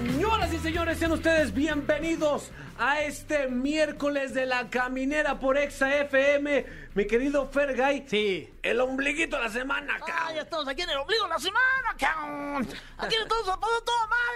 Señoras y señores, sean ustedes bienvenidos a este miércoles de la caminera por Exa FM. Mi querido Fergay. Sí. El ombliguito de la semana, cabrón. ya estamos aquí en el ombligo de la semana, cabrón. Aquí todos pasado todo mal,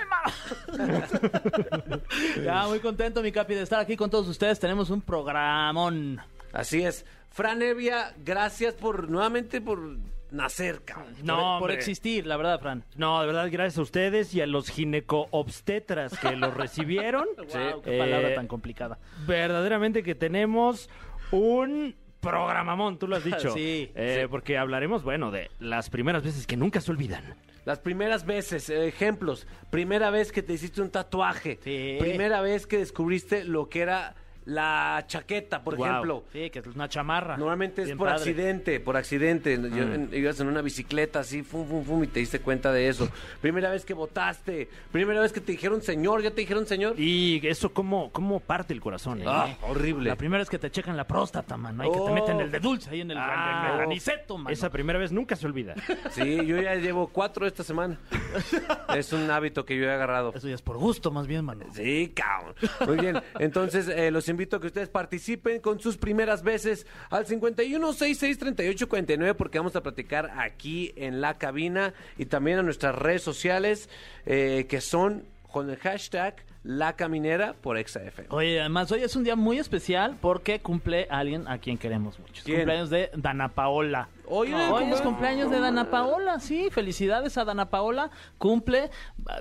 hermano. ya, muy contento, mi capi, de estar aquí con todos ustedes. Tenemos un programón. Así es. Fran Evia, gracias por nuevamente por nacer, cabrón. por, No, por hombre. existir, la verdad, Fran. No, de verdad, gracias a ustedes y a los gineco-obstetras que los recibieron. Wow, qué Eh, palabra tan complicada. Verdaderamente que tenemos un programamón, tú lo has dicho. Sí, Eh, sí. Porque hablaremos, bueno, de las primeras veces que nunca se olvidan. Las primeras veces, eh, ejemplos. Primera vez que te hiciste un tatuaje. Sí. Primera vez que descubriste lo que era la chaqueta, por Wow. ejemplo. Sí, que es una chamarra. Normalmente es Bien por padre. accidente, por accidente. Yo- en- ibas en una bicicleta así, fum, fum, fum, y te diste cuenta de eso. Primera vez que votaste, primera vez que te dijeron señor, ¿ya te dijeron señor? Y eso, ¿cómo, cómo parte el corazón? eh? Ah, horrible. La primera vez que te checan la próstata, mano. Hay que Oh. te meten el de dulce ahí en el, Ah, el mano. Esa primera vez nunca se olvida. Sí, yo ya llevo cuatro esta semana. es un hábito que yo he agarrado. Eso ya es por gusto, más bien, mano. Sí, cabrón. Muy bien. Entonces, eh, los invito a que ustedes participen con sus primeras veces al 51 66 38 49 porque vamos a platicar aquí en la cabina y también a nuestras redes sociales eh, que son con el hashtag La Caminera por ExaF. Oye, además hoy es un día muy especial porque cumple alguien a quien queremos mucho. ¿Quién? Cumpleaños de Dana Paola. Hoy el Hoy es cumpleaños. de Dana Paola, sí, felicidades a Dana Paola. Cumple,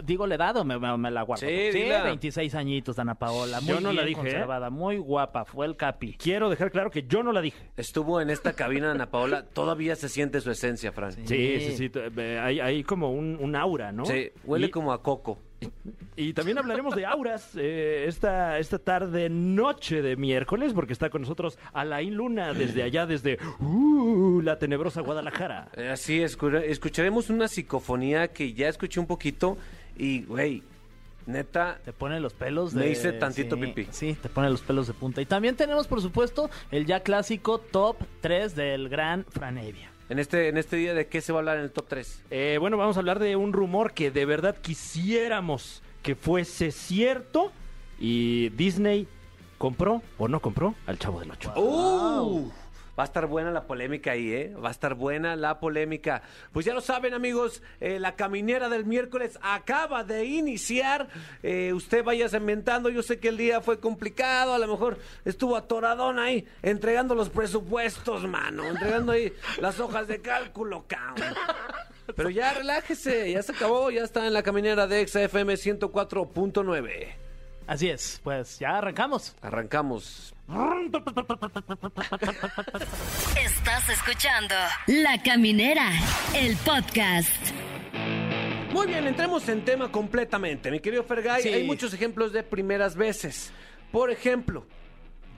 digo, le he dado, me, me- me la guardo. Sí, dila. 26 añitos, Dana Paola. Muy Yo no la dije, ¿eh? conservada, muy guapa, fue el capi. Quiero dejar claro que yo no la dije. Estuvo en esta cabina Ana Paola, todavía se siente su esencia, Fran. Sí, Sí, sí, sí. Hay, hay como un, un aura, ¿no? huele Y- como a coco. Y también hablaremos de auras eh, esta, esta tarde, noche de miércoles, porque está con nosotros Alain Luna desde allá, desde uh, la tenebrosa Guadalajara. Eh, Así, escu- escucharemos una psicofonía que ya escuché un poquito y, güey, neta, Te pone los pelos de... Me hice tantito sí, pipí. Sí, te pone los pelos de punta. Y también tenemos, por supuesto, el ya clásico top 3 del gran Franevia. en este, en este día, ¿de qué se va a hablar en el top 3? Eh, bueno, vamos a hablar de un rumor que de verdad quisiéramos que fuese cierto y Disney compró o no compró al Chavo del Ocho. ¡Uh! Va a estar buena la polémica ahí, ¿eh? Va a estar buena la polémica. Pues ya lo saben, amigos, eh, la caminera del miércoles acaba de iniciar. Eh, usted vaya inventando. Yo sé que el día fue complicado. A lo mejor estuvo atoradón ahí, entregando los presupuestos, mano. Entregando ahí las hojas de cálculo, cabrón. Pero ya relájese, ya se acabó. Ya está en la caminera de XFM 104.9. Así es, pues ya arrancamos. Arrancamos. Estás escuchando La Caminera, el podcast. Muy bien, entremos en tema completamente. Mi querido Fergay, Sí. hay muchos ejemplos de primeras veces. Por ejemplo,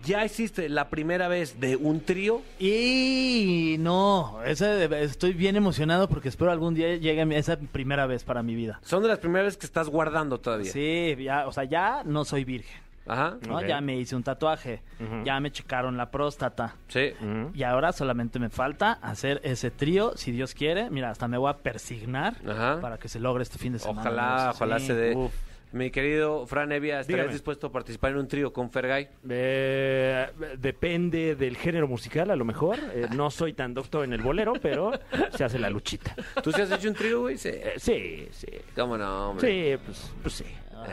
¿ya hiciste la primera vez de un trío? Y no, ese- estoy bien emocionado porque espero algún día llegue esa primera vez para mi vida. Son de las primeras veces que estás guardando todavía. Sí, ya, o sea, ya no soy virgen. Ajá. ¿no? Ya me hice un tatuaje, ya me checaron la próstata. Sí. Y ahora solamente me falta hacer ese trío, si Dios quiere. Mira, hasta me voy a persignar Ajá. para que se logre este fin de semana. Ojalá, Sí. ojalá se dé. Uf. Mi querido Fran Evia, ¿estarías Dígame. dispuesto a participar en un trío con Fergay? Eh, depende del género musical, a lo mejor. Eh, no soy tan doctor en el bolero, pero se hace la luchita. ¿Tú sí has hecho un trío, güey? Sí. Eh, sí, sí. ¿Cómo no, hombre? Sí, pues, pues sí.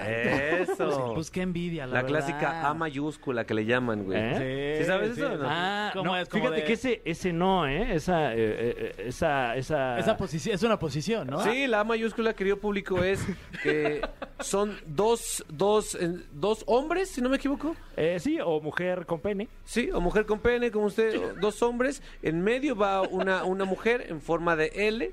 Eso. Pues qué envidia, la, la verdad. clásica A mayúscula que le llaman, güey. ¿Eh? ¿Sí sabes eso no? Ah, ¿Cómo no, es? Como fíjate de- que ese, ese no, ¿eh? Esa, eh, eh, esa, esa... Esa posición, es una posición, ¿no? Sí, la A mayúscula, querido público, es que son dos, dos, eh, dos hombres, si no me equivoco. Eh, sí, o mujer con pene. Sí, o mujer con pene, como usted, dos hombres. En medio va una, una mujer en forma de L.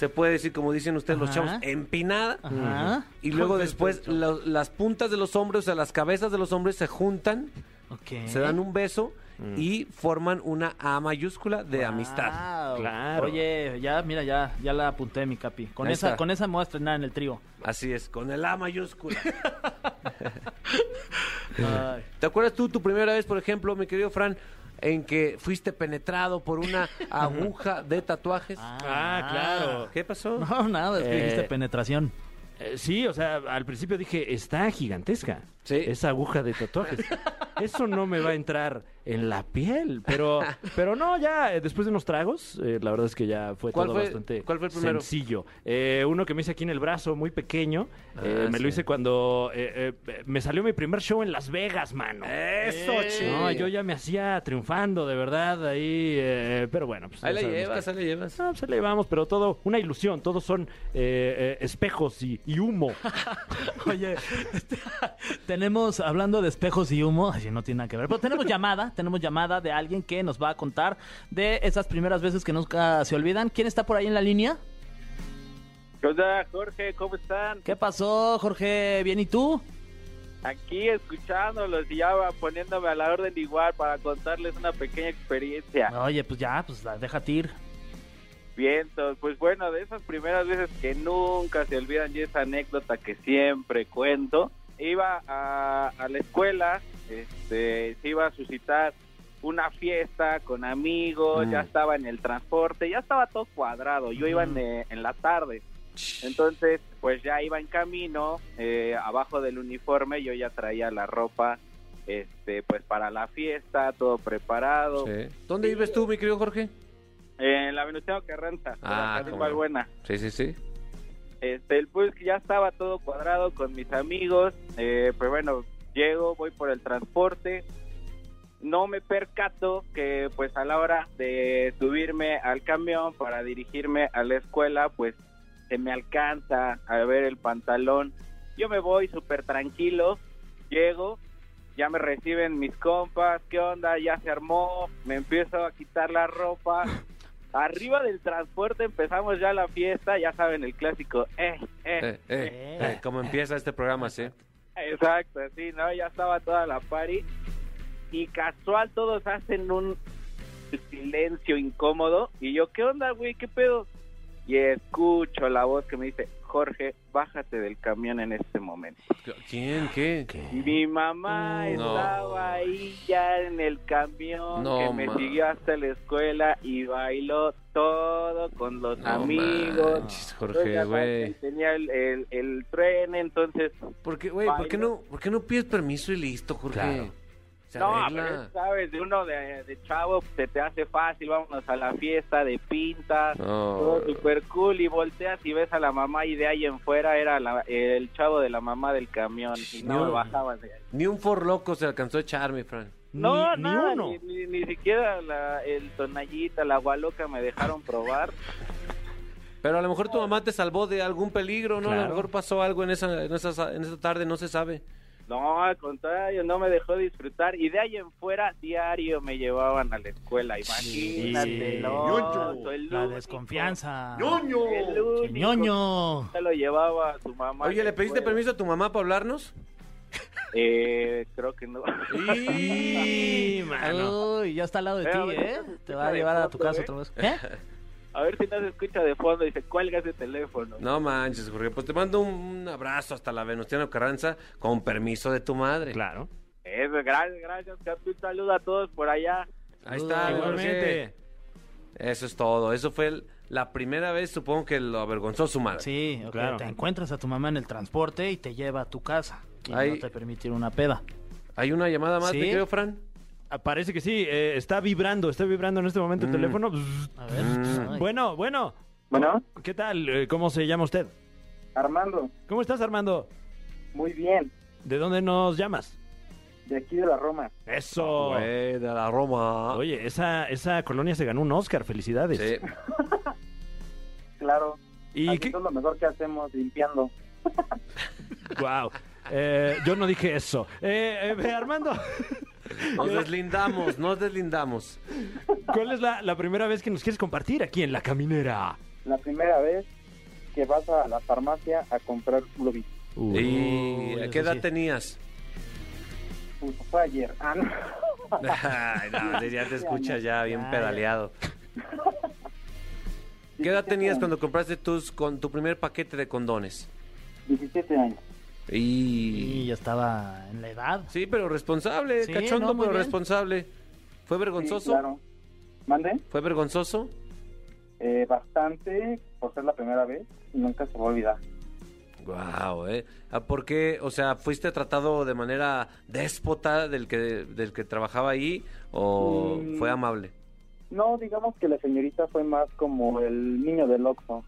Se puede decir, como dicen ustedes los chavos, empinada. Ajá. Y luego después lo- las puntas de los hombres, o sea, las cabezas de los hombres se juntan, Ok. se dan un beso y forman una A mayúscula de amistad. Claro. Oye, ya, mira, ya, ya la apunté, mi capi. Con Ahí esa, está. con esa me voy a estrenar en el trío. Así es, con el A mayúscula. Ay. ¿Te acuerdas tú tu primera vez, por ejemplo, mi querido Fran, en que fuiste penetrado por una aguja de tatuajes? Ah, claro. ¿Qué pasó? No, nada, es que Eh, dijiste penetración. Eh, sí, o sea, al principio dije, está gigantesca. Sí. Esa aguja de tatuajes. Eso no me va a entrar en la piel. Pero, pero no, ya eh, después de unos tragos, eh, la verdad es que ya fue ¿Cuál todo fue- bastante cuál fue el primero? sencillo. Eh, uno que me hice aquí en el brazo, muy pequeño. eh, Ah, me sí. lo hice cuando eh, eh, me salió mi primer show en Las Vegas, mano. Eso, chido. No, yo ya me hacía triunfando, de verdad, ahí. eh, pero bueno, pues. Ahí ya la llevas, ahí la llevas. no, pues ahí le vamos, pero todo, una ilusión, todos son eh, eh, espejos y, y humo. Oye, tenemos, hablando de espejos y humo, ay, no tiene nada que ver, pero tenemos llamada, tenemos llamada de alguien que nos va a contar de esas primeras veces que nunca se olvidan. ¿Quién está por ahí en la línea? ¿Qué onda, Jorge? ¿Cómo están? ¿Qué pasó, Jorge? ¿Bien y tú? Aquí escuchándolos y ya va poniéndome a la orden igual para contarles una pequeña experiencia. Oye, pues ya, pues la- déjate ir. Vientos, pues bueno, de esas primeras veces que nunca se olvidan y esa anécdota que siempre cuento, iba a, a la escuela, este, se iba a suscitar una fiesta con amigos, Mm. ya estaba en el transporte, ya estaba todo cuadrado, yo iba en, eh, en la tarde. Entonces, pues ya iba en camino, eh, abajo del uniforme yo ya traía la ropa, este, pues para la fiesta, todo preparado. Sí. ¿Dónde vives tú, mi querido Jorge? En la Venustiano Carranza, Ah, no. Valbuena. Sí, sí, sí. Este, el que ya estaba todo cuadrado con mis amigos, eh, pues bueno, llego, voy por el transporte, no me percato que pues a la hora de subirme al camión para dirigirme a la escuela, pues se me alcanza a ver el pantalón. Yo me voy súper tranquilo, llego, ya me reciben mis compas, ¿qué onda? Ya se armó, me empiezo a quitar la ropa. Arriba del transporte empezamos ya la fiesta, ya saben el clásico, eh, eh, Eh, eh, eh, ¿Cómo empieza este programa, sí? Exacto, sí, ¿no? Ya estaba toda la party y casual todos hacen un silencio incómodo y yo, ¿qué onda, güey? ¿Qué pedo? Y escucho la voz que me dice, Jorge, bájate del camión en este momento. ¿Quién? ¿Qué? Mi mamá No. estaba ahí ya en el camión No, que me ma. siguió hasta la escuela y bailó todo con los No amigos. manches, Jorge, güey. Tenía el, el, el tren, entonces ¿Por qué, güey? ¿Por qué no, por qué no pides permiso y listo, Jorge? Claro. Se No, arregla. pero es, sabes, de uno de, de chavo se te hace fácil, vámonos a la fiesta de pintas, No. todo super cool y volteas y ves a la mamá y de ahí en fuera era la- el chavo de la mamá del camión y no No. me bajaba de ahí. Ni un forloco se alcanzó a echar, mi Fran. No, ni, nada, ni uno. Ni, ni- ni siquiera la, el tonallita, la gualoca me dejaron probar. Pero a lo mejor tu mamá te salvó de algún peligro, ¿no? A Claro. lo mejor pasó algo en esa, en esa, en esa tarde, no se sabe. No, al contrario, no me dejó disfrutar y de ahí en fuera diario me llevaban a la escuela, imagínate, el La desconfianza. El único ¡Qué ñoño! se lo llevaba a su mamá. Oye, ¿le pediste permiso a tu mamá para hablarnos? Eh, creo que no. Y, mano. Uy, ya está al lado de ti, ¿eh? Te va a llevar a tu casa ¿eh? otra vez. ¿Eh? A ver si no se escucha de fondo y se cuelga ese teléfono. No manches, Jorge. Pues te mando un, un abrazo hasta la Venustiano Carranza con permiso de tu madre. Claro. Eso, gracias, gracias, Capi. Un saludo a todos por allá. Ahí está, Jorge. Igualmente. Eso es todo. Eso fue el- la primera vez, supongo que lo avergonzó su madre. Sí, ok, Claro. te encuentras a tu mamá en el transporte y te lleva a tu casa. Y no te permite ir a una peda. ¿Hay una llamada más, ¿Sí? mi querido Fran? Ah, Parece que sí, eh, está vibrando, está vibrando en este momento el Mm. teléfono. Bzz. A ver. Mm. Bueno, bueno, Bueno, ¿qué tal? Eh, ¿Cómo se llama usted? Armando, ¿Cómo estás, Armando? muy bien, ¿De dónde nos llamas? de aquí de la Roma. Eso. Güey, de la Roma. Oye, esa, esa colonia se ganó un Oscar, felicidades. Sí. Claro, ¿Y aquí qué? es lo mejor que hacemos, limpiando. Wow. Eh, yo no dije eso. Eh, eh, Armando, Nos deslindamos, nos deslindamos. ¿cuál es la, la primera vez que nos quieres compartir aquí en La Caminera? La primera vez que vas a la farmacia a comprar Globis. ¿Y Uy, a qué edad sí. tenías? Pues fue ayer. Ah, no. Ay, no, ya te escuchas ya bien pedaleado. ¿Qué edad tenías cuando compraste tus con tu primer paquete de condones? 17 años. Y Y... ya estaba en la edad. Sí, pero responsable, Sí, cachondo, no, muy pero bien. responsable. ¿Fue Sí, vergonzoso? claro. ¿Mande? ¿Fue vergonzoso? Eh, bastante por ser la primera vez y nunca se va a olvidar. Wow, ¿eh? Ah, ¿Por qué? O sea, ¿fuiste tratado de manera déspota del que, del que trabajaba ahí o Mm. fue amable? No, digamos que la señorita fue más como el niño del Oxxo.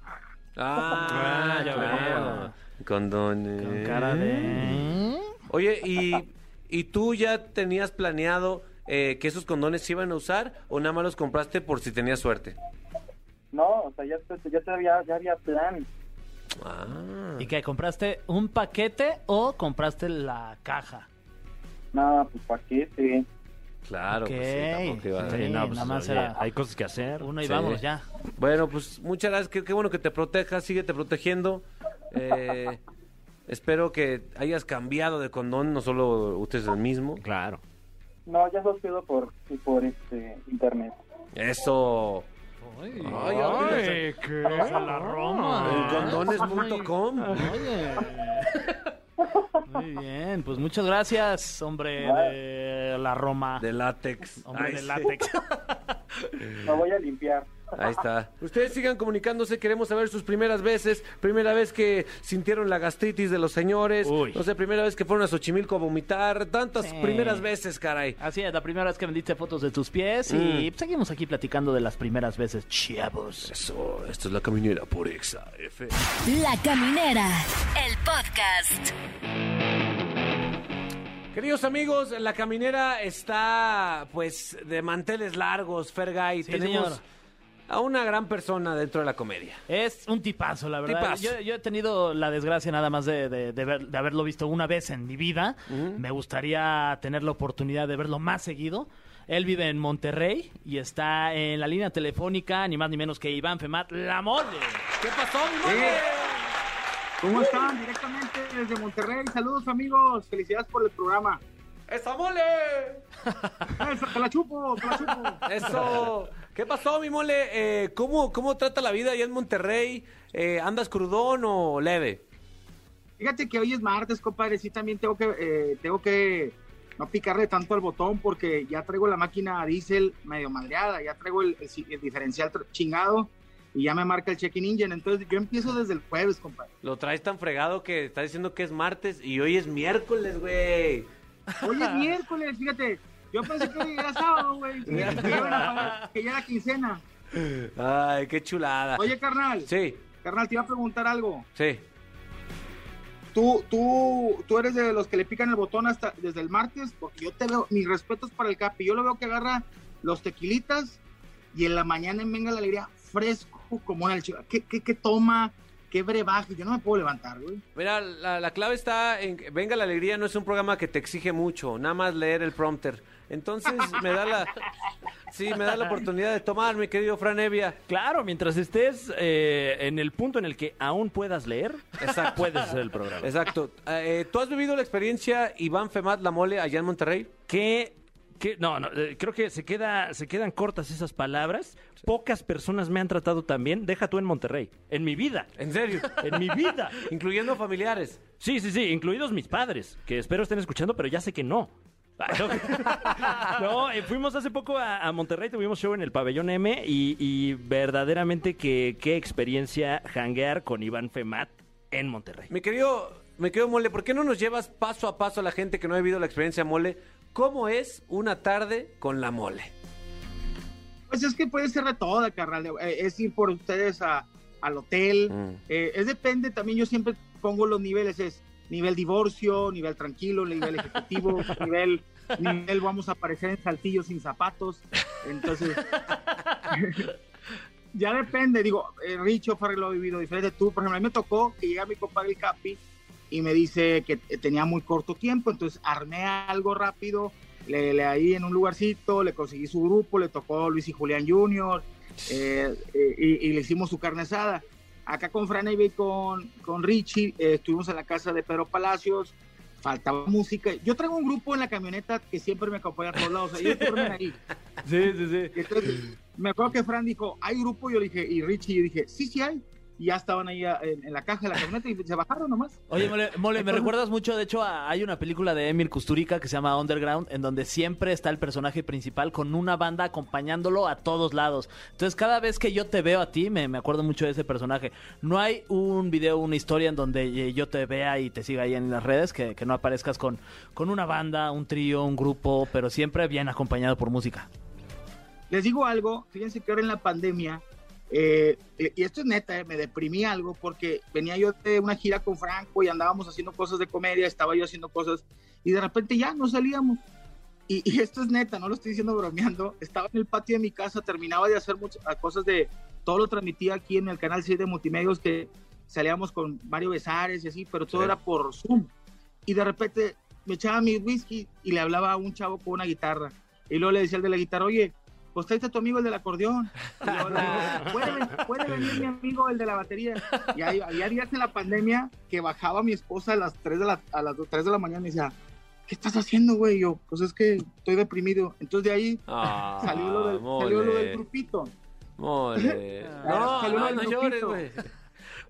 Ah, Ah, ya claro. veo. Condones. Con cara de... Oye, ¿y, ¿y tú ya tenías planeado eh, que esos condones se iban a usar o nada más los compraste por si tenías suerte? No, o sea, ya, ya, había, ya había plan. Ah. ¿Y qué? ¿Compraste un paquete o compraste la caja? Nada, pues paquete. Claro, pues sí, iba a- Sí, no, pues, nada más oye, era- Hay cosas que hacer. Uno y Sí. vamos ya. Bueno, pues muchas gracias. Qué, qué bueno que te protejas. Síguete protegiendo. Eh, espero que hayas cambiado de condón, no solo ustedes el mismo. Claro. No, ya los pido por, por este, internet. Eso. Ay, Ay, ay, qué la Roma. Condones.com. Oye. Muy bien, pues muchas gracias, hombre de la Roma. De látex. Hombre Ay, de sí. látex. Me voy a limpiar. Ahí está. Ustedes sigan comunicándose, queremos saber sus primeras veces, primera vez que sintieron la gastritis de los señores, Uy. no sé, primera vez que fueron a Xochimilco a vomitar, tantas Sí. primeras veces, caray. Así es, la primera vez que vendiste fotos de tus pies y Mm. seguimos aquí platicando de las primeras veces, chavos. Eso, esto es la caminera por Exa F. La Caminera, el podcast. Queridos amigos, la caminera está pues de manteles largos, Fergay. Sí, Tenemos señor. A una gran persona dentro de la comedia. Es un tipazo, la verdad. Tipazo. Yo, yo he tenido la desgracia nada más de, de- de ver- de haberlo visto una vez en mi vida. Me gustaría tener la oportunidad de verlo más seguido. Él vive en Monterrey y está en la línea telefónica, ni más ni menos que Iván Femat, la mole. ¿Qué pasó, mi mole? ¿Cómo están? Directamente desde Monterrey. Saludos, amigos. Felicidades por el programa. ¡Esa mole! Eso, te la chupo, te la chupo. Eso. ¿Qué pasó, mi mole? Eh, ¿cómo, ¿Cómo trata la vida allá en Monterrey? Eh, ¿Andas crudón o leve? Fíjate que hoy es martes, compadre. Sí, también tengo que, eh, tengo que no picarle tanto al botón porque ya traigo la máquina diésel medio madreada. Ya traigo el, el- el diferencial chingado y ya me marca el check-in engine. Entonces yo empiezo desde el jueves, compadre. Lo traes tan fregado que estás diciendo que es martes y hoy es miércoles, güey. Hoy es miércoles, fíjate. Yo pensé que era sábado, güey. Que, ya era- que ya era quincena. Ay, qué chulada. Oye, carnal. Sí, Carnal, te iba a preguntar algo. sí. Tú, tú, tú eres de los que le pican el botón hasta desde el martes, porque yo te veo, mis respetos para el Capi, yo lo veo que agarra los tequilitas y en la mañana en Venga la Alegría fresco como en el chico. ¿Qué, qué, qué toma? ¿Qué brebaje? Yo no me puedo levantar, güey. Mira, la, la clave está en Venga la Alegría no es un programa que te exige mucho, nada más leer el prompter. Entonces me da la... Sí, me da la oportunidad de tomar, mi querido Fran Evia. Claro, mientras estés eh, en el punto en el que aún puedas leer, Exacto. puedes hacer el programa. Exacto. Eh, ¿Tú has vivido la experiencia Iván Femat La Mole allá en Monterrey? que que- no, no, eh, creo que se queda se quedan cortas esas palabras. Pocas personas me han tratado tan bien. Deja tú en Monterrey, en mi vida, ¿En serio? en mi vida. Incluyendo familiares. Sí, sí, sí, incluidos mis padres, que espero estén escuchando, pero ya sé que no. No, eh, fuimos hace poco a, a Monterrey, tuvimos show en el Pabellón M y, y verdaderamente que qué experiencia hanguear con Iván Femat en Monterrey. Mi querido, mi querido Mole, ¿por qué no nos llevas paso a paso a la gente que no ha vivido la experiencia Mole? ¿Cómo es una tarde con la Mole? Pues es que puede ser de toda, carnal. Eh, es ir por ustedes a, al hotel. Mm. Eh, es depende, también yo siempre pongo los niveles, es nivel divorcio, nivel tranquilo, nivel ejecutivo, nivel, nivel vamos a aparecer en saltillos sin zapatos. Entonces, ya depende, digo, eh, Richo Farrell lo ha vivido diferente. Tú, por ejemplo, a mí me tocó que llega mi compadre el Capi y me dice que eh, tenía muy corto tiempo, entonces armé algo rápido, le, le ahí en un lugarcito, le conseguí su grupo, le tocó Luis y Julián Jr., eh, eh, y, y le hicimos su carne asada. Acá con Fran y con, con Richie eh, estuvimos en la casa de Pedro Palacios, faltaba música. Yo traigo un grupo en la camioneta que siempre me acompaña a todos lados, ellos duermen ahí. Sí, sí, sí. Entonces, me acuerdo que Fran dijo, ¿hay grupo? Yo le dije, y Richie, yo dije, sí, sí hay. Y ya estaban ahí a- en, en la caja de la camioneta y se bajaron nomás. Oye, Mole, Mole, me recuerdas mucho, de hecho, a- hay una película de Emil Kusturica que se llama Underground, en donde siempre está el personaje principal con una banda acompañándolo a todos lados. Entonces, cada vez que yo te veo a ti, me, me acuerdo mucho de ese personaje. No hay un video, una historia en donde eh, yo te vea y te siga ahí en las redes, que, que no aparezcas con, con una banda, un trío, un grupo, pero siempre bien acompañado por música. Les digo algo, fíjense que ahora en la pandemia, eh, eh, y esto es neta, eh, me deprimí algo porque venía yo de una gira con Franco y andábamos haciendo cosas de comedia, estaba yo haciendo cosas y de repente ya no salíamos. Y, y esto es neta, no lo estoy diciendo bromeando. Estaba en el patio de mi casa, terminaba de hacer muchas cosas de. Todo lo transmitía aquí en el canal 6 de Multimedios, que salíamos con Mario Besares y así, pero todo Sí. era por Zoom. Y de repente me echaba mi whisky y le hablaba a un chavo con una guitarra. Y luego le decía al de la guitarra, oye, pues tráete a tu amigo el del acordeón. ¿Puede, puede venir mi amigo el de la batería. Y hay- había días en la pandemia que bajaba mi esposa a las 3 de la, a las 3 de la mañana y me decía, ¿qué estás haciendo, güey? Yo, pues es que estoy deprimido. Entonces de ahí Ah, salió, lo del, salió lo del mole, grupito. mole. No, no, no llores, güey.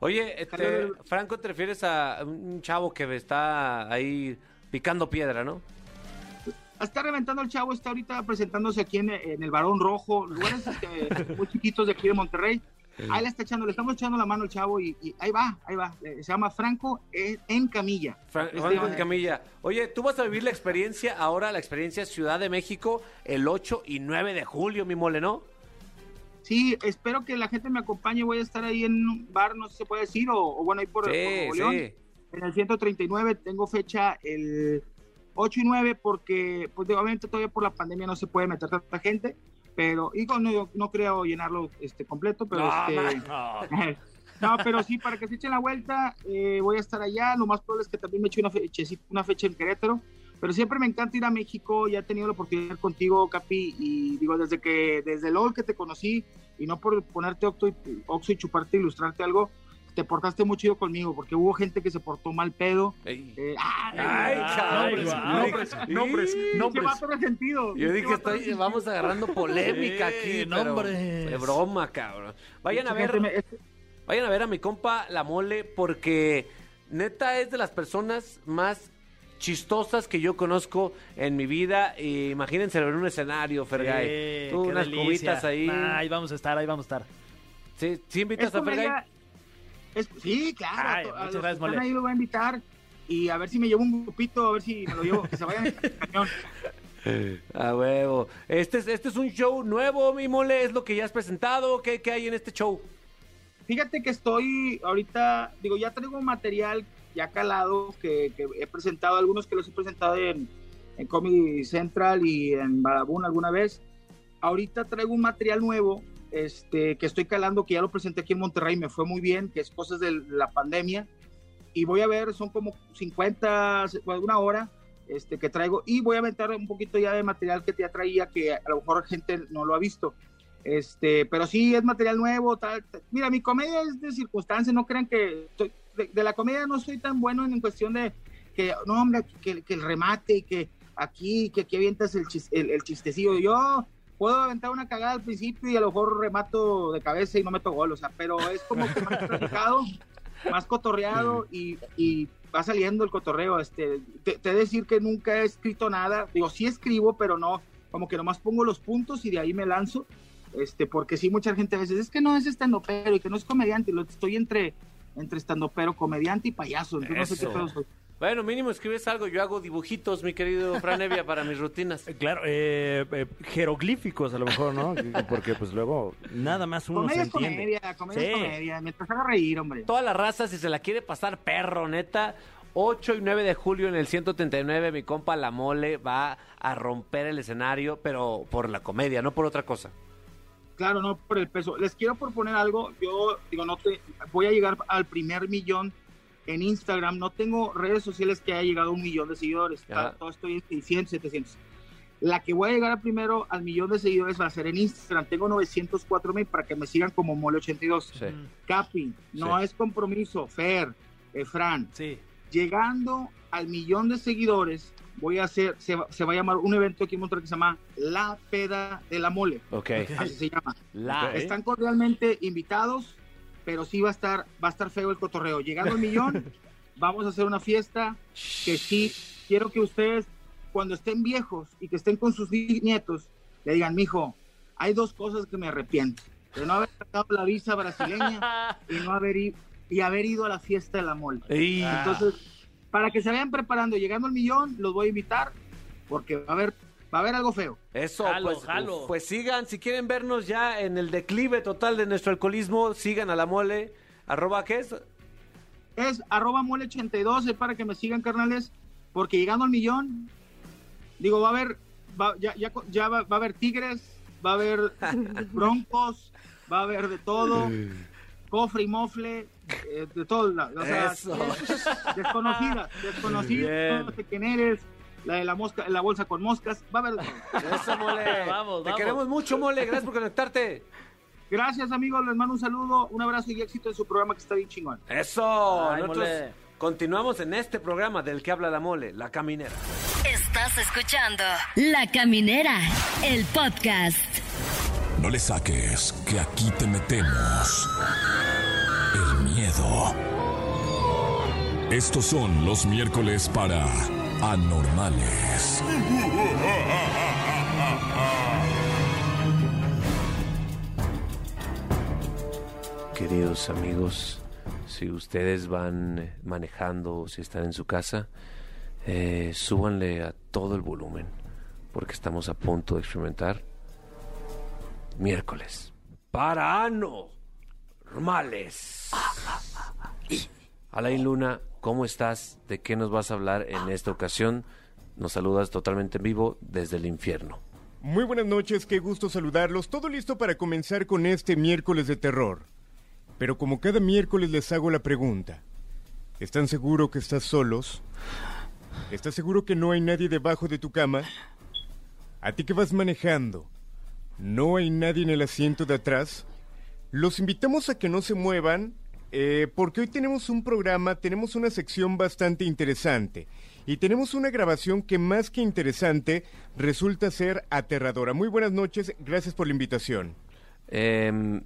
Oye, este, Franco, te refieres a un chavo que está ahí picando piedra, ¿no? Está reventando el chavo, está ahorita presentándose aquí en, en el Barón Rojo, lugares este, muy chiquitos de aquí de Monterrey. Ahí le está echando, le estamos echando la mano al chavo y, y ahí va, ahí va. Eh, Se llama Franco en, en Camilla. Este, Franco en Camilla. Oye, tú vas a vivir la experiencia ahora, la experiencia Ciudad de México, el 8 y 9 de julio, mi mole, ¿no? Sí, espero que la gente me acompañe. Voy a estar ahí en un bar, no sé si se puede decir, o, o bueno, ahí por, por Sí, Nuevo León. sí. En el 139 tengo fecha el 8 y 9 porque, pues obviamente todavía por la pandemia no se puede meter tanta gente, pero, y no, no, no creo llenarlo este, completo, pero No, este... No, pero sí, para que se echen la vuelta, eh, voy a estar allá. Lo más probable es que también me eche una fecha, una fecha en Querétaro. Pero siempre me encanta ir a México. Ya he tenido la oportunidad de ir contigo, Capi. Y digo, desde que desde el LOL que te conocí, y no por ponerte octo y, oxo y chuparte, ilustrarte algo, te portaste muy chido conmigo, porque hubo gente que se portó mal pedo. Ey. Eh, ¡ay! Ay, cabrón. nombres, Yo nombres, dije- nombres, Sí. nombres. ¡Qué vato resentido! Yo ¡Qué dije, estoy, vamos agarrando polémica aquí, nombres. de broma, cabrón. Vayan a ver, me- vayan a ver a mi compa La Mole porque neta es de las personas más chistosas que yo conozco en mi vida. Y imagínenselo en un escenario, Fergay. Sí, Tú qué unas delicia. cubitas ahí. Nah, ahí vamos a estar, ahí vamos a estar. ¿Sí, sí invitas Es a Fergay? Es- sí, claro. Ay, a a muchas los gracias, Mole. ahí lo voy a invitar y a ver si me llevo un grupito, a ver si me lo llevo, que se vayan en el cañón. A huevo. Este es, este es un show nuevo, mi mole. ¿Es lo que ya has presentado? ¿Qué, qué hay en este show? Fíjate que estoy ahorita, digo, ya traigo un material ya calado que, que he presentado, algunos que los he presentado en, en Comedy Central y en Badabun alguna vez. Ahorita traigo un material nuevo este, que estoy calando, que ya lo presenté aquí en Monterrey, me fue muy bien, que es cosas de la pandemia. Y voy a ver, son como 50, bueno, una hora este, que traigo. Y voy a aventar un poquito ya de material que ya traía, que a lo mejor gente no lo ha visto. Este, pero sí es material nuevo, tal. Mira, mi comedia es de circunstancia, no crean que de, la comedia no soy tan bueno en, cuestión de que, no, hombre, que, que el remate, que aquí, que aquí avientas el, chis- el, el chistecillo. Yo puedo aventar una cagada al principio y a lo mejor remato de cabeza y no meto gol, o sea, pero es como que más platicado, más cotorreado y, y va saliendo el cotorreo. Este, te, te decir que nunca he escrito nada, digo, sí escribo, pero no, como que nomás pongo los puntos y de ahí me lanzo este, porque sí, mucha gente a veces es que no es estandopero y que no es comediante, lo estoy entre, entre estandopero, comediante y payaso, entonces no sé Eso. qué pedo soy. Bueno, mínimo escribes algo. Yo hago dibujitos, mi querido Fran Evia, para mis rutinas. Eh, Claro, eh, eh, jeroglíficos a lo mejor, ¿no? Porque pues luego nada más uno Comedia se es entiende. comedia, comedia Sí. es comedia, mientras haga reír, hombre. Toda la raza, si se la quiere pasar perro, neta. 8 y 9 de julio en el 139, mi compa La Mole va a romper el escenario, pero por la comedia, no por otra cosa. Claro, no por el peso. Les quiero proponer algo, yo digo, no te, voy a llegar al primer millón en Instagram, no tengo redes sociales que haya llegado a un millón de seguidores, Ajá. todo estoy en 600, 700. La que voy a llegar primero al millón de seguidores va a ser en Instagram, tengo 904 mil para que me sigan como Mole82. Sí. Capi, no Sí. es compromiso, Fer, eh, Fran. Sí. Llegando al millón de seguidores, voy a hacer, se, va- se va a llamar un evento aquí en Monterrey que se llama La Peda de la Mole. Ok. Así se llama. La. Ok. Están cordialmente invitados. Pero sí va a estar, va a estar feo el cotorreo. Llegando al millón, vamos a hacer una fiesta que sí, quiero que ustedes, cuando estén viejos y que estén con sus ni- nietos, le digan, mijo, hay dos cosas que me arrepiento. De no haber sacado la visa brasileña y no haber, i- y haber ido a la fiesta de la mole. Entonces, para que se vayan preparando, llegando al millón, los voy a invitar, porque va a haber, va a haber algo feo. Eso, Jalo, pues, jalo. pues sigan, si quieren vernos ya en el declive total de nuestro alcoholismo, sigan a la mole, arroba qué es, es arroba mole82 es para que me sigan, carnales, porque llegando al millón, digo, va a haber, va- ya, ya, ya va, va a haber tigres, va a haber broncos, va a haber de todo, cofre y mofle, eh, de todos lados. O sea, Eso. es desconocida, desconocida, Bien. no sé quién eres, la de la mosca, la bolsa con moscas, va a haber eso mole. Vamos, Te vamos. queremos mucho mole, gracias por conectarte. Gracias, amigos, les mando un saludo, un abrazo y éxito en su programa que está bien chingón. Eso, Ay, nosotros mole. continuamos en este programa del que habla la mole, la caminera. Estás escuchando La Caminera, el podcast. No le saques, que aquí te metemos el miedo. Estos son los miércoles para anormales. Queridos amigos, si ustedes van eh, manejando o si están en su casa, eh, súbanle a todo el volumen, porque estamos a punto de experimentar miércoles. Para ano, normales. Alain Luna, ¿cómo estás? ¿De qué nos vas a hablar en esta ocasión? Nos saludas totalmente en vivo desde el infierno. Muy buenas noches, qué gusto saludarlos. Todo listo para comenzar con este miércoles de terror. Pero como cada miércoles les hago la pregunta. ¿Están seguros que estás solos? ¿Estás seguro que no hay nadie debajo de tu cama? ¿A ti que vas manejando? ¿No hay nadie en el asiento de atrás? Los invitamos a que no se muevan eh, porque hoy tenemos un programa, tenemos una sección bastante interesante y tenemos una grabación que más que interesante resulta ser aterradora. Muy buenas noches, gracias por la invitación. Em,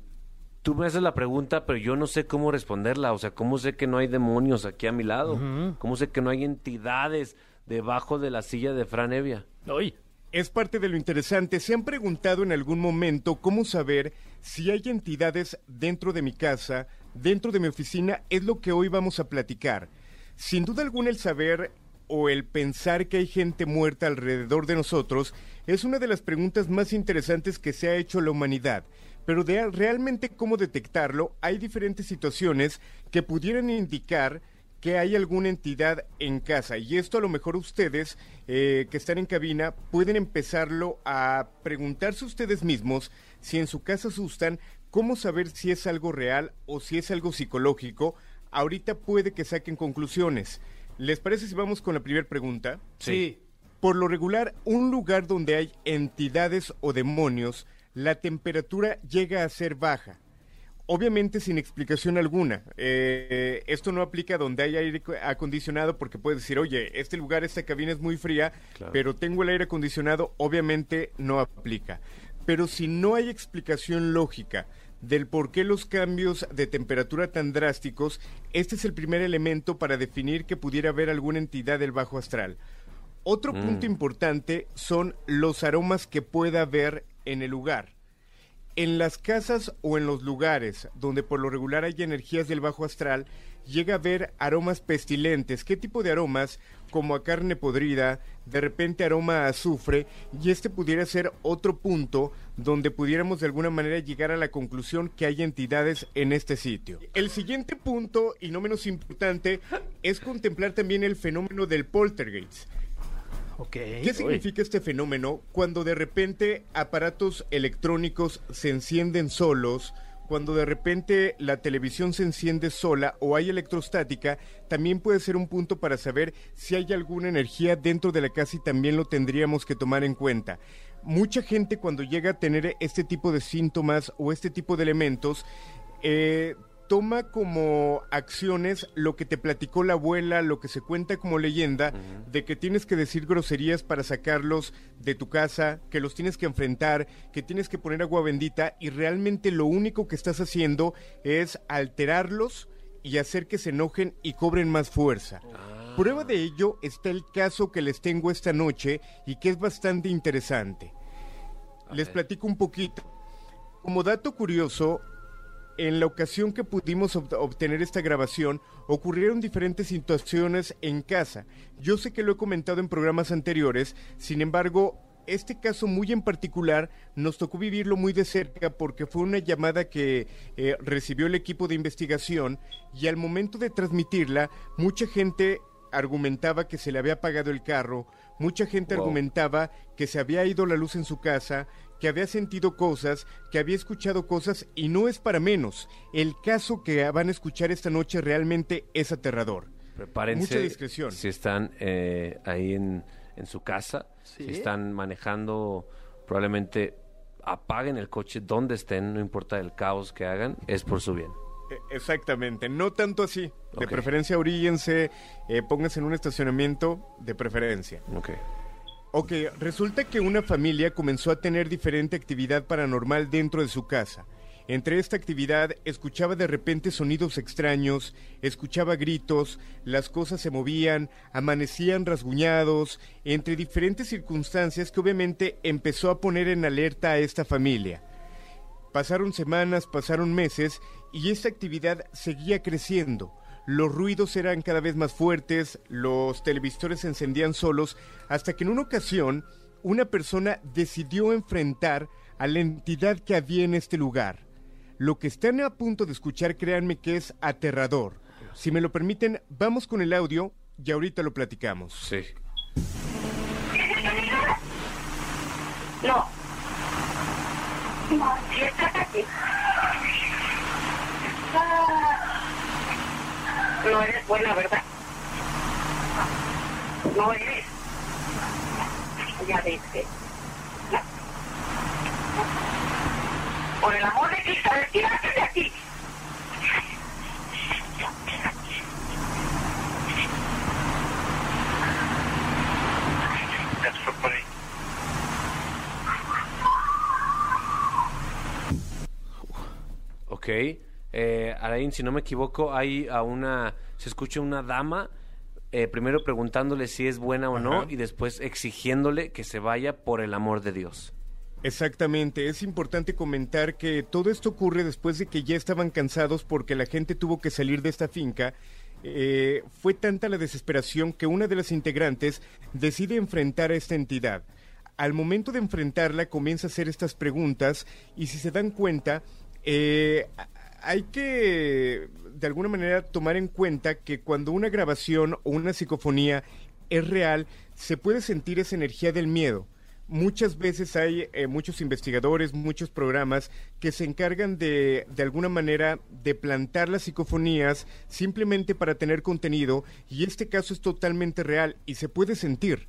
tú me haces la pregunta, pero yo no sé cómo responderla. O sea, ¿cómo sé que no hay demonios aquí a mi lado? ¿Cómo sé que no hay entidades debajo de la silla de Fran Evia? Uy. Es parte de lo interesante. ¿Se han preguntado en algún momento cómo saber si hay entidades dentro de mi casa, dentro de mi oficina? Es lo que hoy vamos a platicar. Sin duda alguna el saber o el pensar que hay gente muerta alrededor de nosotros es una de las preguntas más interesantes que se ha hecho la humanidad. Pero de realmente cómo detectarlo, hay diferentes situaciones que pudieran indicar que hay alguna entidad en casa. Y esto a lo mejor ustedes eh, que están en cabina pueden empezarlo a preguntarse ustedes mismos si en su casa asustan, cómo saber si es algo real o si es algo psicológico. Ahorita puede que saquen conclusiones. ¿Les parece si vamos con la primera pregunta? Sí. Por lo regular, un lugar donde hay entidades o demonios, la temperatura llega a ser baja. Obviamente sin explicación alguna. Eh, esto no aplica donde hay aire co- acondicionado porque puedes decir, oye, este lugar, esta cabina es muy fría, Claro. pero tengo el aire acondicionado, obviamente no aplica. Pero si no hay explicación lógica del por qué los cambios de temperatura tan drásticos, este es el primer elemento para definir que pudiera haber alguna entidad del bajo astral. Otro punto importante son los aromas que pueda haber en el lugar. En las casas o en los lugares donde por lo regular hay energías del bajo astral, llega a haber aromas pestilentes. ¿Qué tipo de aromas? Como a carne podrida, de repente aroma a azufre, y este pudiera ser otro punto donde pudiéramos de alguna manera llegar a la conclusión que hay entidades en este sitio. El siguiente punto, y no menos importante, es contemplar también el fenómeno del poltergeist. ¿Qué significa este fenómeno? Cuando de repente aparatos electrónicos se encienden solos, cuando de repente la televisión se enciende sola o hay electrostática, también puede ser un punto para saber si hay alguna energía dentro de la casa y también lo tendríamos que tomar en cuenta. Mucha gente cuando llega a tener este tipo de síntomas o este tipo de elementos, eh, toma como acciones lo que te platicó la abuela, lo que se cuenta como leyenda, de que tienes que decir groserías para sacarlos de tu casa, que los tienes que enfrentar, que tienes que poner agua bendita y realmente lo único que estás haciendo es alterarlos y hacer que se enojen y cobren más fuerza. Prueba de ello está el caso que les tengo esta noche y que es bastante interesante. Les platico un poquito. Como dato curioso, en la ocasión que pudimos ob- obtener esta grabación, ocurrieron diferentes situaciones en casa. Yo sé que lo he comentado en programas anteriores, sin embargo, este caso muy en particular nos tocó vivirlo muy de cerca porque fue una llamada que eh, recibió el equipo de investigación y al momento de transmitirla, mucha gente argumentaba que se le había apagado el carro, mucha gente Wow. argumentaba que se había ido la luz en su casa, que había sentido cosas, que había escuchado cosas y no es para menos. El caso que van a escuchar esta noche realmente es aterrador. Prepárense. Mucha discreción. Si están eh, ahí en, en su casa, Sí. si están manejando, probablemente apaguen el coche donde estén, no importa el caos que hagan, es por su bien. E- Exactamente, no tanto así. De preferencia oríllense, eh, pónganse en un estacionamiento de preferencia. Ok. Ok, resulta que una familia comenzó a tener diferente actividad paranormal dentro de su casa. Entre esta actividad escuchaba de repente sonidos extraños, escuchaba gritos, las cosas se movían, amanecían rasguñados, entre diferentes circunstancias que obviamente empezó a poner en alerta a esta familia. Pasaron semanas, pasaron meses y esta actividad seguía creciendo. Los ruidos eran cada vez más fuertes, los televisores se encendían solos, hasta que en una ocasión una persona decidió enfrentar a la entidad que había en este lugar. Lo que están a punto de escuchar, créanme que es aterrador. Si me lo permiten, vamos con el audio y ahorita lo platicamos. Sí. No. No, si estás aquí. Ah, No eres buena, ¿verdad? No eres. Ya ves que. no. Por el amor de Cristo, retírate de aquí. Ok. Eh, Alain, si no me equivoco, hay a una. Se escucha una dama. eh, primero preguntándole si es buena o no Ajá. y después exigiéndole que se vaya por el amor de Dios. Exactamente, es importante comentar que todo esto ocurre después de que ya estaban cansados porque la gente tuvo que salir de esta finca. Eh, fue tanta la desesperación que una de las integrantes decide enfrentar a esta entidad. Al momento de enfrentarla comienza a hacer estas preguntas y si se dan cuenta, eh, hay que de alguna manera tomar en cuenta que cuando una grabación o una psicofonía es real, se puede sentir esa energía del miedo. Muchas veces hay eh, muchos investigadores, muchos programas que se encargan de, de alguna manera, de plantar las psicofonías simplemente para tener contenido y este caso es totalmente real y se puede sentir.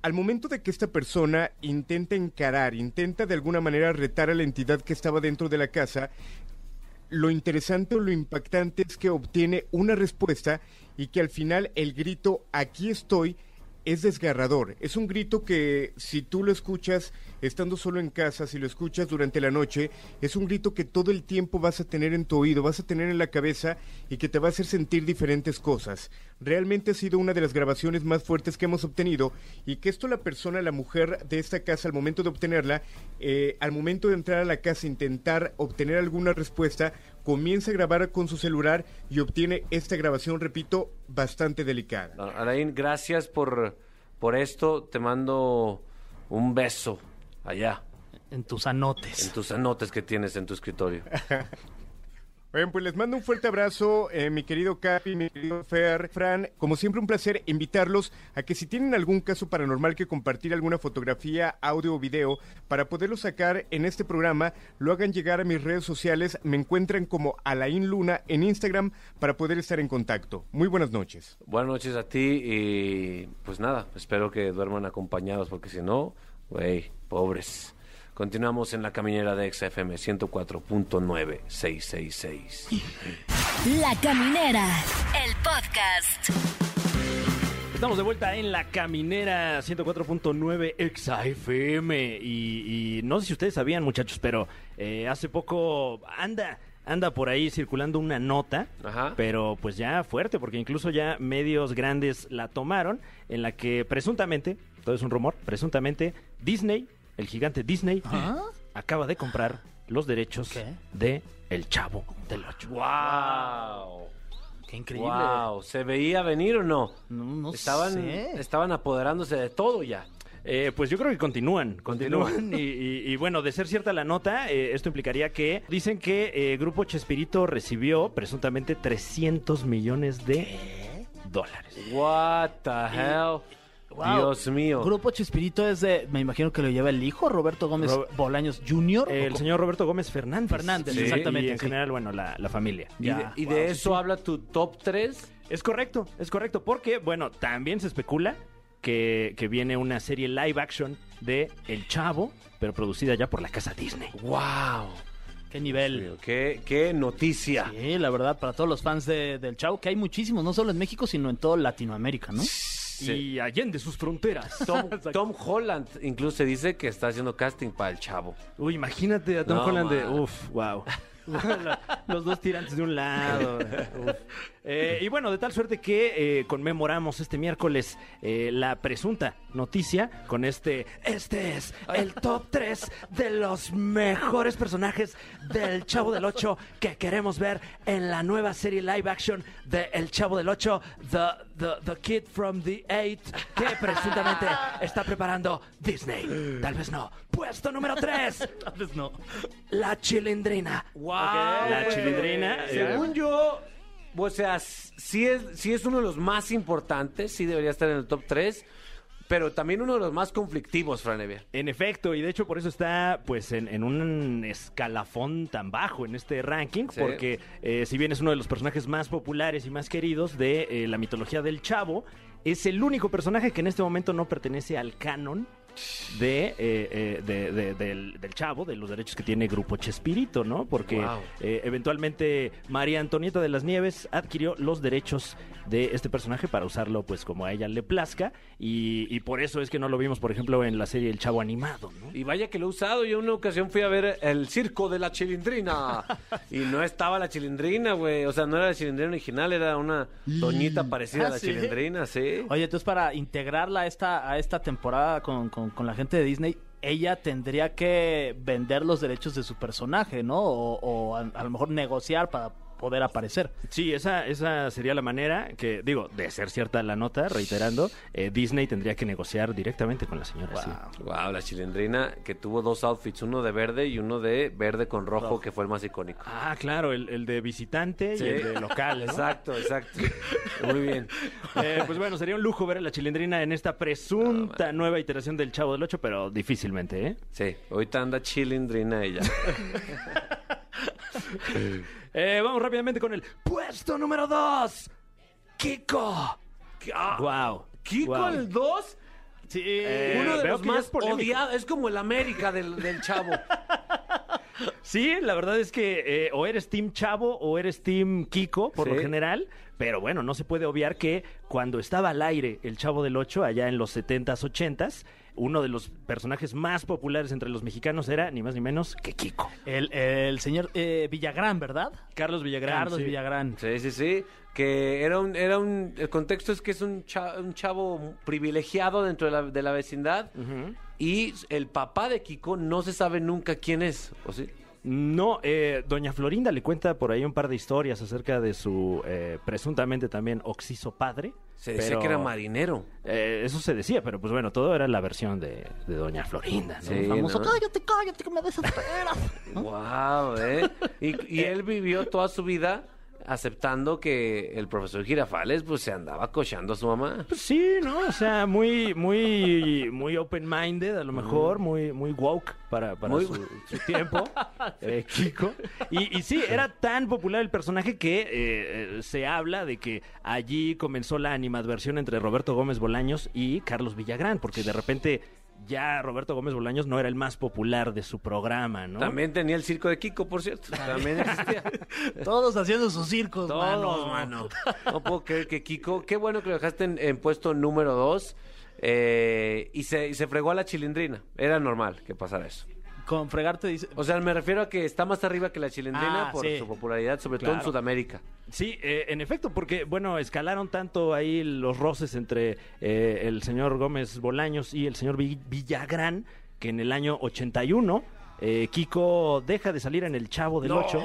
Al momento de que esta persona intenta encarar, intenta de alguna manera retar a la entidad que estaba dentro de la casa, lo interesante o lo impactante es que obtiene una respuesta y que al final el grito aquí estoy es desgarrador. Es un grito que si tú lo escuchas estando solo en casa, si lo escuchas durante la noche, es un grito que todo el tiempo vas a tener en tu oído, vas a tener en la cabeza y que te va a hacer sentir diferentes cosas. Realmente ha sido una de las grabaciones más fuertes que hemos obtenido y que esto la persona, la mujer de esta casa, al momento de obtenerla, eh, al momento de entrar a la casa, intentar obtener alguna respuesta, comienza a grabar con su celular y obtiene esta grabación, repito, bastante delicada. Alain, gracias por, por esto. Te mando un beso allá, En tus anotes. en tus anotes que tienes en tu escritorio. Bien, pues les mando un fuerte abrazo, eh, mi querido Capi, mi querido Fer, Fran. Como siempre, un placer invitarlos a que si tienen algún caso paranormal que compartir alguna fotografía, audio o video, para poderlo sacar en este programa, lo hagan llegar a mis redes sociales. Me encuentran como Alain Luna en Instagram para poder estar en contacto. Muy buenas noches. Buenas noches a ti y pues nada, espero que duerman acompañados porque si no, güey, pobres. Continuamos en la caminera de XFM 104.9666. La Caminera, el podcast. Estamos de vuelta en la caminera 104.9 XAFM y, y no sé si ustedes sabían muchachos, pero eh, hace poco anda anda por ahí circulando una nota, Ajá. pero pues ya fuerte, porque incluso ya medios grandes la tomaron, en la que presuntamente, todo es un rumor, presuntamente Disney, el gigante Disney, acaba de comprar los derechos ¿Qué? de El Chavo del Ocho. ¡Wow! Qué increíble. ¡Wow! ¿Se veía venir o no? No, no estaban, sé. estaban apoderándose de todo ya. Eh, pues yo creo que continúan, continúan. Continúan. y, y- y bueno, de ser cierta la nota, eh, esto implicaría que dicen que eh, Grupo Chespirito recibió presuntamente 300 millones de dólares. What the hell? Wow. Dios mío. Grupo Chespirito es de, me imagino que lo lleva el hijo, Roberto Gómez Bolaños Jr. El señor Roberto Gómez Fernández. Fernández, Sí. exactamente. Y en sí. general, bueno, la, la familia. ¿Y, Ya, de, y wow, de sí, eso sí. habla tu top 3? Es correcto, es correcto, porque, bueno, también se especula que, que viene una serie live action de El Chavo, pero producida ya por la casa Disney. ¡Wow! Qué nivel. ¡Qué, qué noticia! Sí, la verdad, para todos los fans de- del Chavo, que hay muchísimos, no solo en México, sino en toda Latinoamérica, ¿no? Y allende sus fronteras. Tom, Tom Holland incluso se dice que está haciendo casting para el chavo. Uy, imagínate a Tom No, Holland de. man. Uf, wow. Los dos tirantes de un lado. Eh, y bueno, de tal suerte que eh, conmemoramos este miércoles eh, la presunta noticia con este. Este es el top 3 de los mejores personajes del Chavo del 8 que queremos ver en la nueva serie live action de El Chavo del 8, The, the, the Kid from the 8, que presuntamente está preparando Disney. Tal vez no. Puesto número 3. Tal vez no. La chilindrina. ¡Wow! La chilindrina. eh, Según yo, o sea, sí es, sí es uno de los más importantes, sí debería estar en el top 3, pero también uno de los más conflictivos, Franevia. En efecto, y de hecho por eso está pues en, en un escalafón tan bajo en este ranking, Sí. porque eh, si bien es uno de los personajes más populares y más queridos de eh, la mitología del Chavo, es el único personaje que en este momento no pertenece al canon de, eh, eh, de- de- del, del Chavo, de los derechos que tiene Grupo Chespirito, ¿no? Porque Wow. eh, eventualmente María Antonieta de las Nieves adquirió los derechos de este personaje para usarlo pues como a ella le plazca y, y por eso es que no lo vimos, por ejemplo, en la serie El Chavo Animado, ¿no? Y vaya que lo he usado. Yo en una ocasión fui a ver el circo de la chilindrina. y no estaba la chilindrina, güey. O sea, no era la chilindrina original, era una doñita parecida a ¿Ah, la sí? chilindrina, sí. Oye, entonces para integrarla a esta, a esta temporada con, con- con la gente de Disney, ella tendría que vender los derechos de su personaje, ¿no? O, o a, a lo mejor negociar para poder aparecer. Sí, esa, esa sería la manera que, digo, de ser cierta la nota, reiterando, eh, Disney tendría que negociar directamente con la señora. sí. Wow, la chilindrina que tuvo dos outfits, uno de verde y uno de verde con rojo, que fue el más icónico. Ah, claro, el, el de visitante Sí. y el de local. ¿no? Exacto, exacto. Muy bien. Eh, pues bueno, sería un lujo ver a la chilindrina en esta presunta nueva iteración del Chavo del Ocho, pero difícilmente, ¿eh? Sí, ahorita anda chilindrina ella. Eh, vamos rápidamente con el puesto número 2. Kiko. Wow. Kiko Wow. el 2, Sí. Eh, uno de los más odiados. Es como el América del, del chavo. Sí, la verdad es que eh, o eres Team Chavo o eres Team Kiko, por Sí. lo general. Pero bueno, no se puede obviar que cuando estaba al aire el Chavo del Ocho, allá en los 70s, 80s, uno de los personajes más populares entre los mexicanos era ni más ni menos que Kiko. El, el señor eh, Villagrán, ¿verdad? Carlos Villagrán. Carlos sí. Villagrán. Sí, sí, sí. Que era un, era un. El contexto es que es un, cha- un chavo privilegiado dentro de la, de la vecindad. Y el papá de Kiko no se sabe nunca quién es. ¿O sí? No, eh, doña Florinda le cuenta por ahí un par de historias acerca de su eh, presuntamente también oxiso padre. Se decía pero, que era marinero. eh, eso se decía, pero pues bueno, todo era la versión de, de doña Florinda. ¿no? Sí, El famoso, ¿no? cállate, cállate, que me desesperas. Wow, ¿eh? Y, y él vivió toda su vida aceptando que el profesor Girafales pues se andaba cochando a su mamá. Pues sí, ¿no? O sea, muy, muy, muy open-minded, a lo mejor, muy, muy woke para, para Muy su, su tiempo, eh, Kiko. Y, y sí, era tan popular el personaje que eh, eh, se habla de que allí comenzó la animadversión entre Roberto Gómez Bolaños y Carlos Villagrán, porque de repente ya Roberto Gómez Bolaños no era el más popular de su programa, ¿no? También tenía el circo de Kiko, por cierto. También existía. Todos haciendo sus circos, Todos, mano. No puedo creer que Kiko, qué bueno que lo dejaste en, en puesto número dos. eh, y, se, y se fregó a la chilindrina. Era normal que pasara eso. Con fregarte dice... O sea, me refiero a que está más arriba que la chilindrina Ah, por sí. su popularidad, sobre todo en. Sudamérica. Sí, eh, en efecto, porque, bueno, escalaron tanto ahí los roces entre eh, el señor Gómez Bolaños y el señor Vi- Villagrán, que en el año 81 eh, Kiko deja de salir en El Chavo del No. Ocho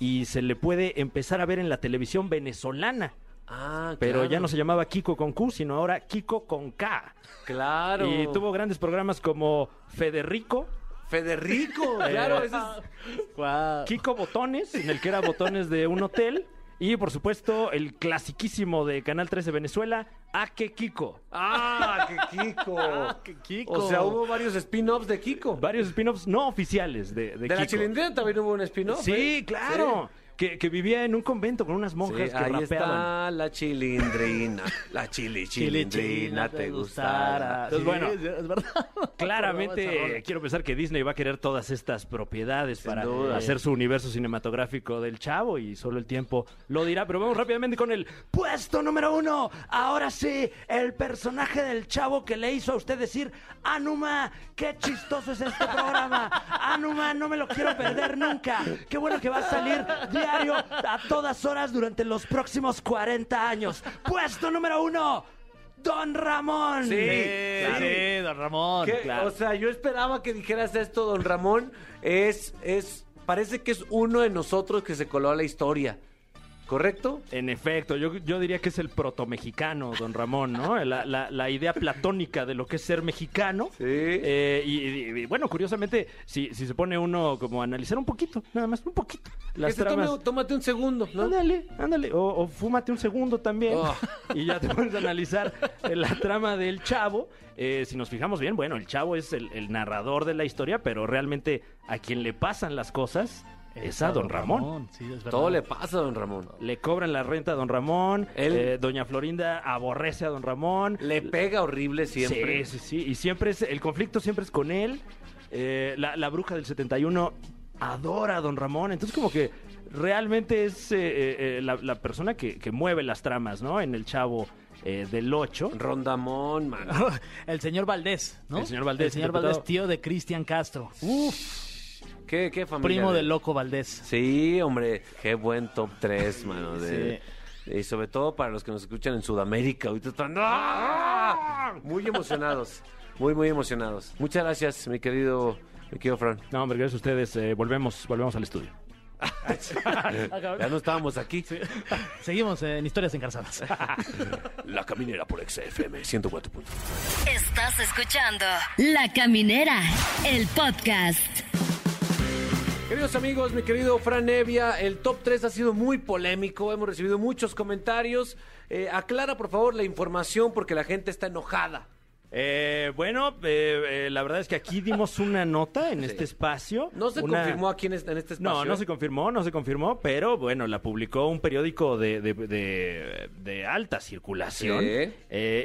y se le puede empezar a ver en la televisión venezolana. Ah, Pero claro. ya no se llamaba Kiko con Q, sino ahora Kiko con K. Claro. Y tuvo grandes programas como Federico, Federico, claro. ese es- Guau. Kiko Botones, en el que era botones de un hotel. Y por supuesto, el clasiquísimo de Canal 13 Venezuela, Ake Kiko. Ah, que Kiko. qué Kiko. O sea, hubo varios spin-offs de Kiko. Varios spin-offs no oficiales de, de De, la Kiko. chilindrina también hubo un spin-off. Sí, ¿eh? claro. Que, que vivía en un convento con unas Sí, monjas que ahí rapeaban. está la chilindrina. La chili chilindrina te gustará. Entonces, bueno, Sí, es verdad. Claramente quiero pensar que Disney va a querer todas estas propiedades Sin para duda. hacer su universo cinematográfico del chavo y solo el tiempo lo dirá. Pero vamos rápidamente con el puesto número uno. Ahora sí, el personaje del chavo que le hizo a usted decir, Anuma, qué chistoso es este programa. Anuma, no me lo quiero perder nunca. Qué bueno que va a salir diario a todas horas durante los próximos 40 años. Puesto número uno. Don Ramón. Sí, Sí, claro. sí, don Ramón. Claro. O sea, yo esperaba que dijeras esto, don Ramón. Es, es, parece que es uno de nosotros que se coló a la historia. ¿Correcto? En efecto, yo, yo diría que es el proto-mexicano, don Ramón, ¿no? La, la- la idea platónica de lo que es ser mexicano. Sí. Eh, y, y- y, bueno, curiosamente, si, si se pone uno como a analizar un poquito, nada más, un poquito, las Que se tome- tramas. tómate un segundo, ¿no? Ándale, ándale. O, o fúmate un segundo también. Oh. Y ya te pones a analizar eh, la trama del chavo. Eh, si nos fijamos bien, bueno, el chavo es el, el narrador de la historia, pero realmente a quien le pasan las cosas es a don Ramón. Sí, es verdad. Todo le pasa a don Ramón. Le cobran la renta a don Ramón. Él- eh, doña Florinda aborrece a don Ramón. Le pega horrible siempre. Sí, sí, sí. Y siempre es, el conflicto siempre es con él. Eh, la, la bruja del 71 adora a don Ramón. Entonces, como que realmente es eh, la, la persona que, que mueve las tramas, ¿no? En el chavo eh, del 8. Rondamón, mano. El señor Valdés, ¿no? El señor Valdés, El señor interpretado- Valdés, tío de Cristian Castro. ¿Qué, qué familia? Primo de- del loco Valdés. Sí, hombre, qué buen top 3, mano. de- Y sobre todo para los que nos escuchan en Sudamérica. Ahorita están ¡Ah! muy emocionados. Muy, muy emocionados. Muchas gracias, mi querido, mi querido Fran. No, hombre, gracias a ustedes. eh, volvemos, volvemos al estudio. Ya no estábamos aquí. Seguimos en Historias Encarzadas. La caminera por XFM 104. Estás escuchando La Caminera, el podcast. Queridos amigos, mi querido Fran Evia, el top 3 ha sido muy polémico, hemos recibido muchos comentarios. Eh, aclara por favor la información porque la gente está enojada. Eh, bueno, eh, eh, la verdad es que aquí dimos una nota en este espacio. No se Una- confirmó aquí en este, en este espacio. No, no se confirmó, no se confirmó, pero bueno, la publicó un periódico de, de- de- de alta circulación. Sí.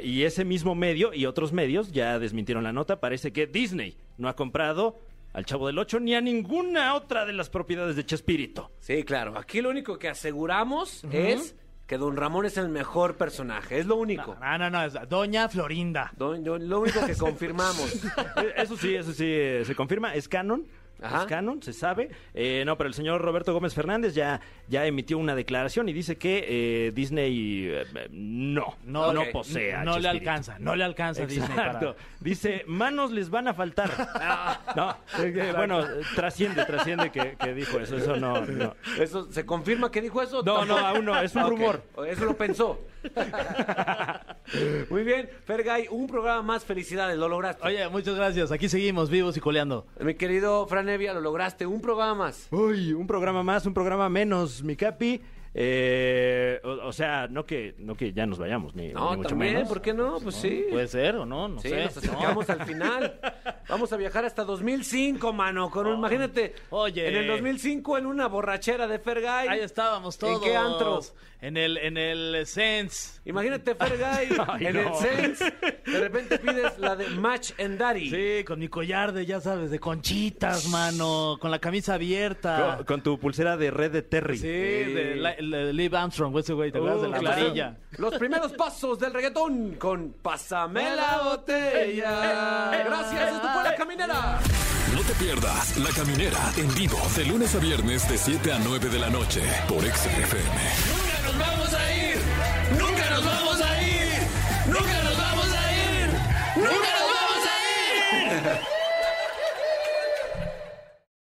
Y ese mismo medio y otros medios ya desmintieron la nota. Parece que Disney no ha comprado al Chavo del Ocho ni a ninguna otra de las propiedades de Chespirito. Sí, claro. Aquí lo único que aseguramos es que Don Ramón es el mejor personaje. Es lo único. No, no, no, es Doña Florinda. Don- don- lo único que confirmamos. Eh, Eso sí, eso sí, eh, se confirma, es canon. Ajá. Es canon, se sabe. Eh, no, pero el señor Roberto Gómez Fernández ya, ya emitió una declaración y dice que eh, Disney eh, no, no, Ok. posee a No le Chespirito. alcanza, no le alcanza a Disney para- Exacto. Dice, manos les van a faltar. no, eh, que, bueno, trasciende, trasciende que, que dijo eso. Eso no, no. ¿Eso se confirma que dijo eso? No, no, aún no, es un Ok. rumor. Eso lo pensó. Muy bien, Fergay, un programa más. Felicidades, lo lograste. Oye, muchas gracias. Aquí seguimos vivos y coleando. Mi querido Fran Evia, lo lograste. Un programa más. Uy, un programa más, un programa menos, mi capi. Eh, o, o sea, no que, no que ya nos vayamos, ni, No, ni mucho también, menos. ¿por qué no? Pues sí. Puede ser o no, no Sí, sé. nos acercamos al final. Vamos a viajar hasta 2005, mano. Con un- imagínate. Oye. En el 2005, en una borrachera de Fergay. Ahí estábamos todos. ¿En qué antro? En el, en el Sense. Imagínate Fergay Ay, en no. el Sense. De repente pide pides la de Match and Daddy. Sí, con mi collar de, ya sabes, de conchitas, mano, con la camisa abierta. Con, con tu pulsera de red de Terry. Sí, de, la- Liv Armstrong, ese güey, ¿te acuerdas de la claro. varilla? Los primeros pasos del reggaetón con Pásame la botella. Gracias, esto fue La Caminera. No te pierdas La Caminera en vivo de lunes a viernes de 7 a 9 de la noche por XFM. Nunca nos vamos a ir. Nunca nos vamos a ir. Nunca nos vamos a ir. Nunca nos vamos a ir.